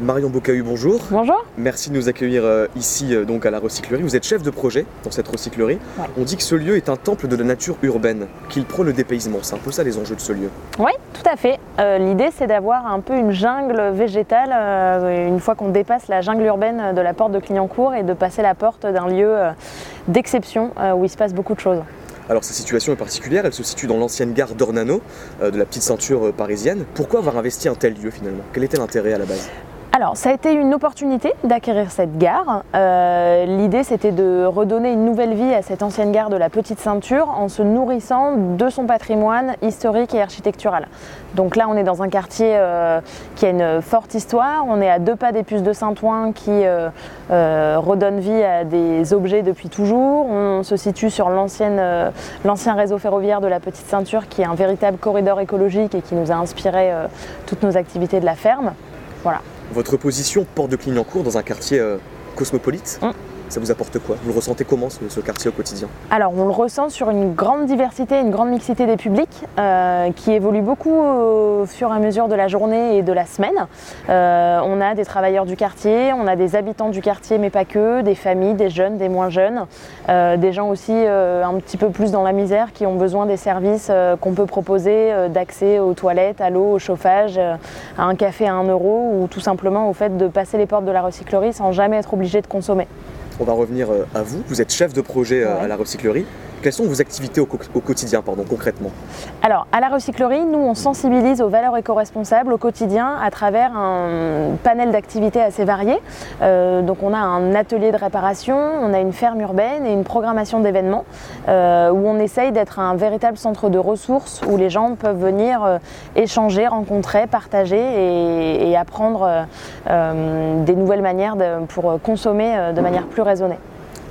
Marion Bocahu, bonjour. Bonjour. Merci de nous accueillir euh, ici euh, donc à la recyclerie. Vous êtes chef de projet dans cette recyclerie. Ouais. On dit que ce lieu est un temple de la nature urbaine, qu'il prône le dépaysement. C'est un peu ça les enjeux de ce lieu. Oui, tout à fait. Euh, L'idée, c'est d'avoir un peu une jungle végétale euh, une fois qu'on dépasse la jungle urbaine de la porte de Clignancourt et de passer la porte d'un lieu euh, d'exception où il se passe beaucoup de choses. Alors sa situation est particulière, elle se situe dans l'ancienne gare d'Ornano, euh, de la petite ceinture parisienne. Pourquoi avoir investi un tel lieu finalement? Quel était l'intérêt à la base? Alors, ça a été une opportunité d'acquérir cette gare. Euh, L'idée, c'était de redonner une nouvelle vie à cette ancienne gare de la Petite Ceinture en se nourrissant de son patrimoine historique et architectural. Donc là, on est dans un quartier euh, qui a une forte histoire. On est à deux pas des puces de Saint-Ouen qui euh, euh, redonnent vie à des objets depuis toujours. On se situe sur l'ancien réseau ferroviaire de la Petite Ceinture qui est un véritable corridor écologique et qui nous a inspiré toutes nos activités de la ferme. Voilà. Votre position, porte de Clignancourt, dans un quartier euh, cosmopolite, Mm. Ça vous apporte quoi? Vous le ressentez comment ce, quartier au quotidien? Alors, on le ressent sur une grande diversité, une grande mixité des publics euh, qui évolue beaucoup au fur et à mesure de la journée et de la semaine. Euh, on a des travailleurs du quartier, on a des habitants du quartier, mais pas que, des familles, des jeunes, des moins jeunes, euh, des gens aussi euh, un petit peu plus dans la misère qui ont besoin des services euh, qu'on peut proposer euh, d'accès aux toilettes, à l'eau, au chauffage, euh, à un café à 1 euro ou tout simplement au fait de passer les portes de la recyclerie sans jamais être obligé de consommer. On va revenir euh, à vous. Vous êtes chef de projet euh, Ouais. à la recyclerie. Quelles sont vos activités au, quotidien, pardon, concrètement? Alors, à la recyclerie, nous, on sensibilise aux valeurs éco-responsables au quotidien à travers un panel d'activités assez variées. Euh, donc, on a un atelier de réparation, on a une ferme urbaine et une programmation d'événements euh, où on essaye d'être un véritable centre de ressources où les gens peuvent venir euh, échanger, rencontrer, partager et, apprendre des nouvelles manières pour consommer de manière plus raisonnée.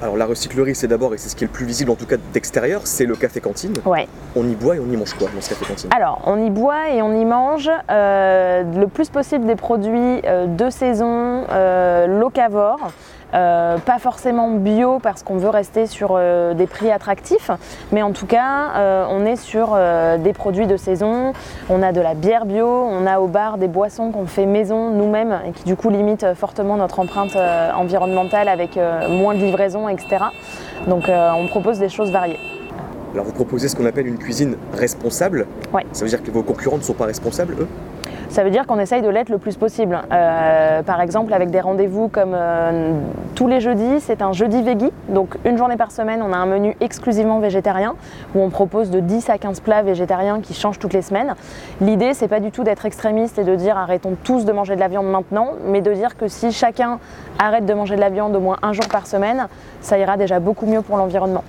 Alors la recyclerie, c'est d'abord, et c'est ce qui est le plus visible en tout cas d'extérieur, c'est le café-cantine. Ouais. On y boit et on y mange quoi dans ce café-cantine Alors, on y boit et on y mange euh, le plus possible des produits euh, de saison, euh, locavores. Euh, pas forcément bio parce qu'on veut rester sur euh, des prix attractifs, mais en tout cas, euh, on est sur des produits de saison. On a de la bière bio, on a au bar des boissons qu'on fait maison nous-mêmes et qui du coup limitent fortement notre empreinte environnementale avec moins de livraison, etc. Donc, on propose des choses variées. Alors vous proposez ce qu'on appelle une cuisine responsable. Ouais. Ça veut dire que vos concurrents ne sont pas responsables, eux? Ça veut dire qu'on essaye de l'être le plus possible. Euh, par exemple, avec des rendez-vous comme euh, tous les jeudis, c'est un jeudi veggie. Donc, une journée par semaine, on a un menu exclusivement végétarien où on propose de 10 à 15 plats végétariens qui changent toutes les semaines. L'idée, c'est pas du tout d'être extrémiste et de dire arrêtons tous de manger de la viande maintenant, mais de dire que si chacun arrête de manger de la viande au moins un jour par semaine, ça ira déjà beaucoup mieux pour l'environnement.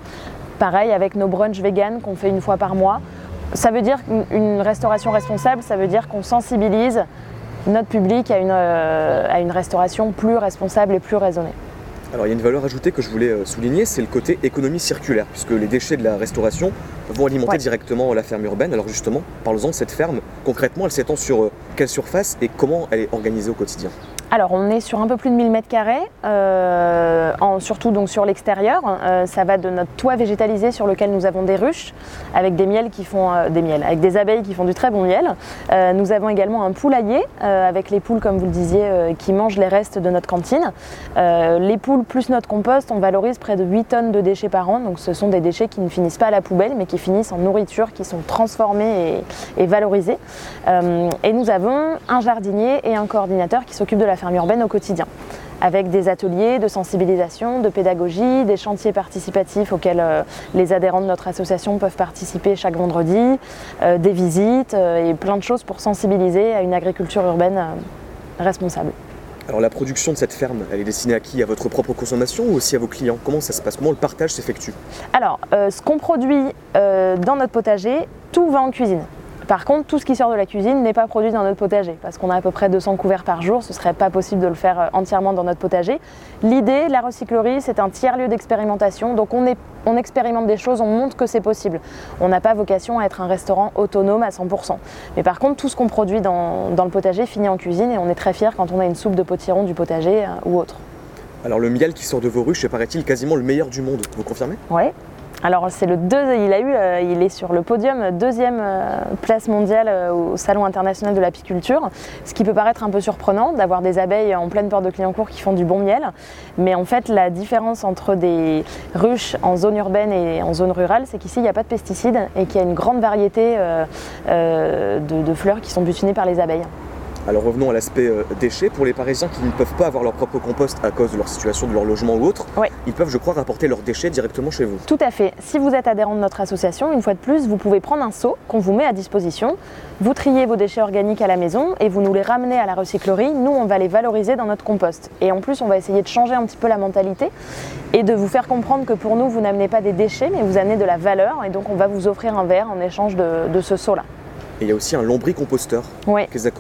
Pareil avec nos brunchs vegan qu'on fait une fois par mois. Ça veut dire qu'une une restauration responsable, ça veut dire qu'on sensibilise notre public à une, euh, à une restauration plus responsable et plus raisonnée. Alors il y a une valeur ajoutée que je voulais euh, souligner, c'est le côté économie circulaire, puisque les déchets de la restauration vont alimenter Ouais. directement la ferme urbaine. Alors justement, parlons-en de cette ferme. Concrètement, elle s'étend sur euh, quelle surface et comment elle est organisée au quotidien? Alors on est sur un peu plus de 1000 mètres carrés, euh, surtout donc sur l'extérieur. Euh, ça va de notre toit végétalisé sur lequel nous avons des ruches avec des miels qui font euh, des miels, avec des abeilles qui font du très bon miel. Nous avons également un poulailler avec les poules, comme vous le disiez, qui mangent les restes de notre cantine. Les poules plus notre compost, on valorise près de 8 tonnes de déchets par an. Donc ce sont des déchets qui ne finissent pas à la poubelle, mais qui finissent en nourriture, qui sont transformés et, et valorisés. Et nous avons un jardinier et un coordinateur qui s'occupent de la ferme urbaine au quotidien avec des ateliers de sensibilisation, de pédagogie, des chantiers participatifs auxquels euh, les adhérents de notre association peuvent participer chaque vendredi, euh, des visites euh, et plein de choses pour sensibiliser à une agriculture urbaine responsable. Alors la production de cette ferme, elle est destinée à qui? À votre propre consommation ou aussi à vos clients? Comment ça se passe? Comment le partage s'effectue? Alors, euh, ce qu'on produit euh, dans notre potager, tout va en cuisine. Par contre, tout ce qui sort de la cuisine n'est pas produit dans notre potager, parce qu'on a à peu près 200 couverts par jour, ce serait pas possible de le faire euh, entièrement dans notre potager. L'idée, la recyclerie, c'est un tiers-lieu d'expérimentation, donc on, est- on expérimente des choses, on montre que c'est possible. On n'a pas vocation à être un restaurant autonome à 100%. Mais par contre, tout ce qu'on produit dans, dans le potager finit en cuisine, et on est très fiers quand on a une soupe de potiron du potager euh, ou autre. Alors le miel qui sort de vos ruches paraît-il quasiment le meilleur du monde, vous confirmez? Ouais. Alors c'est le deux, il a eu, euh, il est sur le podium deuxième euh, place mondiale euh, au Salon international de l'apiculture, ce qui peut paraître un peu surprenant d'avoir des abeilles en pleine porte de Clignancourt qui font du bon miel, mais en fait la différence entre des ruches en zone urbaine et en zone rurale, c'est qu'ici il n'y a pas de pesticides et qu'il y a une grande variété de fleurs qui sont butinées par les abeilles. Alors revenons à l'aspect euh, déchets. Pour les Parisiens qui ne peuvent pas avoir leur propre compost à cause de leur situation, de leur logement ou autre, ils peuvent, je crois, rapporter leurs déchets directement chez vous. Tout à fait. Si vous êtes adhérent de notre association, une fois de plus, vous pouvez prendre un seau qu'on vous met à disposition. Vous triez vos déchets organiques à la maison et vous nous les ramenez à la recyclerie. Nous, on va les valoriser dans notre compost. Et en plus, on va essayer de changer un petit peu la mentalité et de vous faire comprendre que pour nous, vous n'amenez pas des déchets, mais vous amenez de la valeur. Et donc, on va vous offrir un verre en échange de, de ce seau-là. Et il y a aussi un lombricomposteur. Oui. Qu'est-ce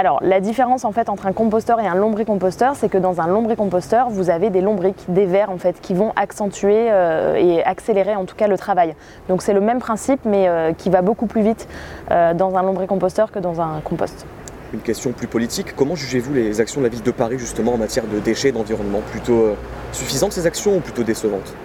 alors, la différence en fait entre un composteur et un lombricomposteur, c'est que dans un lombricomposteur, vous avez des lombriques, des vers en fait, qui vont accentuer euh, et accélérer en tout cas le travail. Donc c'est le même principe, mais euh, qui va beaucoup plus vite euh, dans un lombricomposteur que dans un compost. Une question plus politique, comment jugez-vous les actions de la ville de Paris justement en matière de déchets, d'environnement? Plutôt suffisantes ces actions ou plutôt décevantes?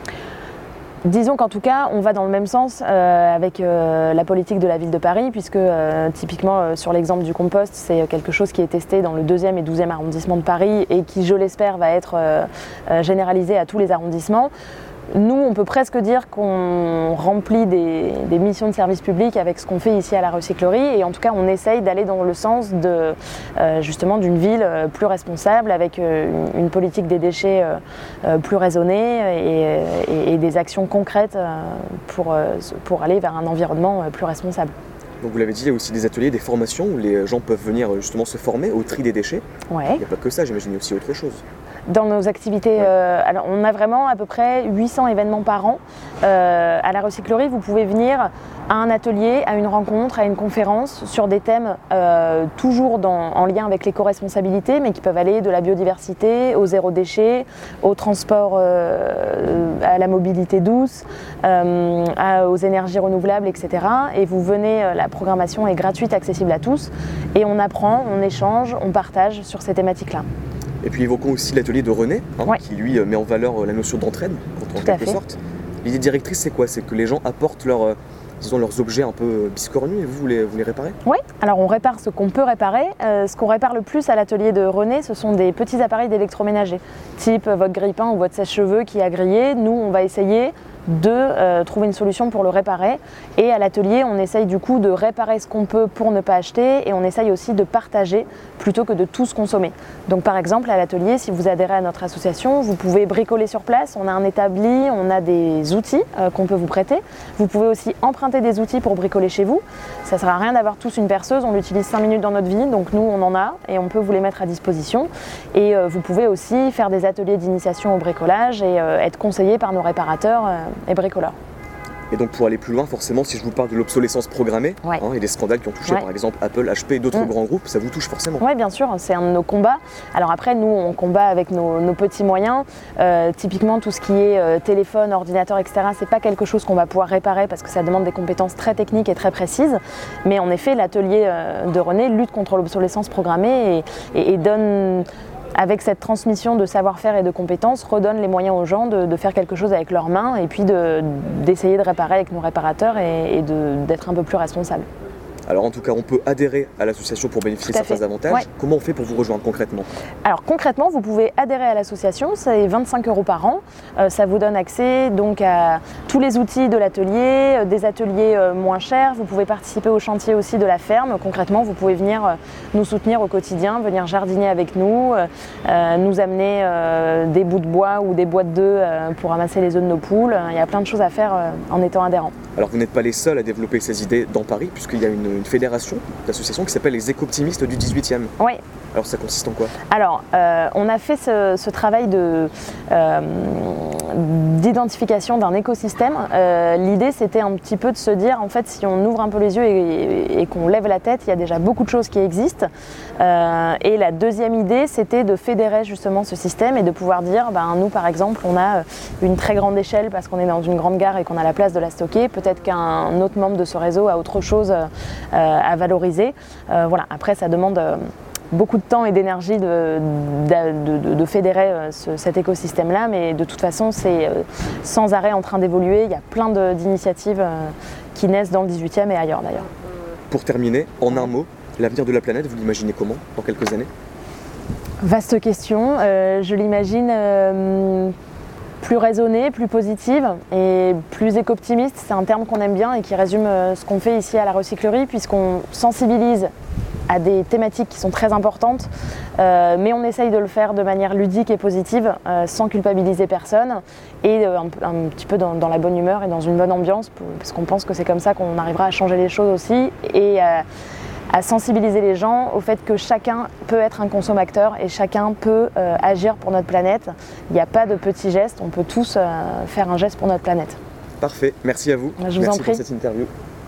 Disons qu'en tout cas, on va dans le même sens euh, avec euh, la politique de la ville de Paris, puisque euh, typiquement sur l'exemple du compost, c'est quelque chose qui est testé dans le 2e et 12e arrondissement de Paris et qui, je l'espère, va être généralisé à tous les arrondissements. Nous, on peut presque dire qu'on remplit des, missions de service public avec ce qu'on fait ici à la recyclerie et en tout cas on essaye d'aller dans le sens de euh, justement d'une ville euh, plus responsable avec euh, une, politique des déchets plus raisonnée et, des actions concrètes pour, pour aller vers un environnement plus responsable. Donc vous l'avez dit, il y a aussi des ateliers, des formations où les gens peuvent venir justement se former au tri des déchets. Ouais. Il n'y a pas que ça, j'imagine aussi autre chose dans nos activités. Euh, alors on a vraiment à peu près 800 événements par an. Euh, à la recyclerie, vous pouvez venir à un atelier, à une rencontre, à une conférence sur des thèmes euh, toujours en lien avec l'éco-responsabilité, mais qui peuvent aller de la biodiversité au zéro déchet, au transport, à la mobilité douce, aux énergies renouvelables, etc. Et vous venez, la programmation est gratuite, accessible à tous, et on apprend, on échange, on partage sur ces thématiques-là. Et puis évoquons aussi l'atelier de René, hein, qui lui euh, met en valeur euh, la notion d'entraide, en quelque sorte. L'idée directrice, c'est quoi? C'est que les gens apportent leur, euh, disons, leurs objets un peu biscornus et vous, vous les, vous les réparez? Oui, alors on répare ce qu'on peut réparer. ce qu'on répare le plus à l'atelier de René, ce sont des petits appareils d'électroménager, type votre grille-pain ou votre sèche-cheveux qui a grillé. Nous, on va essayer de euh, trouver une solution pour le réparer. Et à l'atelier, on essaye du coup de réparer ce qu'on peut pour ne pas acheter et on essaye aussi de partager plutôt que de tous consommer. Donc par exemple, à l'atelier, si vous adhérez à notre association, vous pouvez bricoler sur place. On a un établi, on a des outils euh, qu'on peut vous prêter. Vous pouvez aussi emprunter des outils pour bricoler chez vous. Ça ne sert à rien d'avoir tous une perceuse, on l'utilise 5 minutes dans notre vie, donc nous on en a et on peut vous les mettre à disposition. Et euh, vous pouvez aussi faire des ateliers d'initiation au bricolage et être conseillé par nos réparateurs et bricoleurs. Et donc pour aller plus loin, forcément, si je vous parle de l'obsolescence programmée hein, et des scandales qui ont touché par exemple Apple, HP et d'autres mm. grands groupes, ça vous touche forcément Oui, bien sûr, c'est un de nos combats. Alors après, nous, on combat avec nos, petits moyens. Euh, typiquement, tout ce qui est euh, téléphone, ordinateur, etc., c'est pas quelque chose qu'on va pouvoir réparer parce que ça demande des compétences très techniques et très précises. Mais en effet, l'atelier euh, de René lutte contre l'obsolescence programmée et donne avec cette transmission de savoir-faire et de compétences, redonne les moyens aux gens de, faire quelque chose avec leurs mains et puis d'essayer de, réparer avec nos réparateurs et, et d'être un peu plus responsables. Alors en tout cas, on peut adhérer à l'association pour bénéficier de certains avantages. Comment on fait pour vous rejoindre concrètement? Alors concrètement, vous pouvez adhérer à l'association, c'est 25 euros par an. Euh, ça vous donne accès donc à tous les outils de l'atelier, euh, des ateliers euh, moins chers. Vous pouvez participer au chantier aussi de la ferme. Concrètement, vous pouvez venir nous soutenir au quotidien, venir jardiner avec nous, nous amener des bouts de bois ou des boîtes d'œufs pour ramasser les œufs de nos poules. Il y a plein de choses à faire en étant adhérent. Alors vous n'êtes pas les seuls à développer ces idées dans Paris, puisqu'il y a une une fédération d'associations qui s'appelle les éco-optimistes du 18e. Oui. Alors ça consiste en quoi? Alors, euh, on a fait ce, travail de, euh, d'identification d'un écosystème. Euh, l'idée, c'était un petit peu de se dire, en fait, si on ouvre un peu les yeux et, qu'on lève la tête, il y a déjà beaucoup de choses qui existent. et la deuxième idée, c'était de fédérer justement ce système et de pouvoir dire, ben, nous, par exemple, on a une très grande échelle parce qu'on est dans une grande gare et qu'on a la place de la stocker. Peut-être qu'un autre membre de ce réseau a autre chose à valoriser. voilà. Après, ça demande beaucoup de temps et d'énergie de, de, fédérer cet écosystème-là, mais de toute façon, c'est sans arrêt en train d'évoluer. Il y a plein d'initiatives qui naissent dans le 18e et ailleurs d'ailleurs. Pour terminer, en un mot, l'avenir de la planète, vous l'imaginez comment dans quelques années? Vaste question. je l'imagine plus raisonnée, plus positive et plus éco-optimiste. C'est un terme qu'on aime bien et qui résume euh, ce qu'on fait ici à la recyclerie puisqu'on sensibilise à des thématiques qui sont très importantes, euh, mais on essaye de le faire de manière ludique et positive, euh, sans culpabiliser personne, et un, petit peu dans, la bonne humeur et dans une bonne ambiance, parce qu'on pense que c'est comme ça qu'on arrivera à changer les choses aussi, et à sensibiliser les gens au fait que chacun peut être un consommateur et chacun peut euh, agir pour notre planète. Il n'y a pas de petits gestes, on peut tous euh, faire un geste pour notre planète. Parfait, merci à vous. Je vous merci en prie. pour cette interview.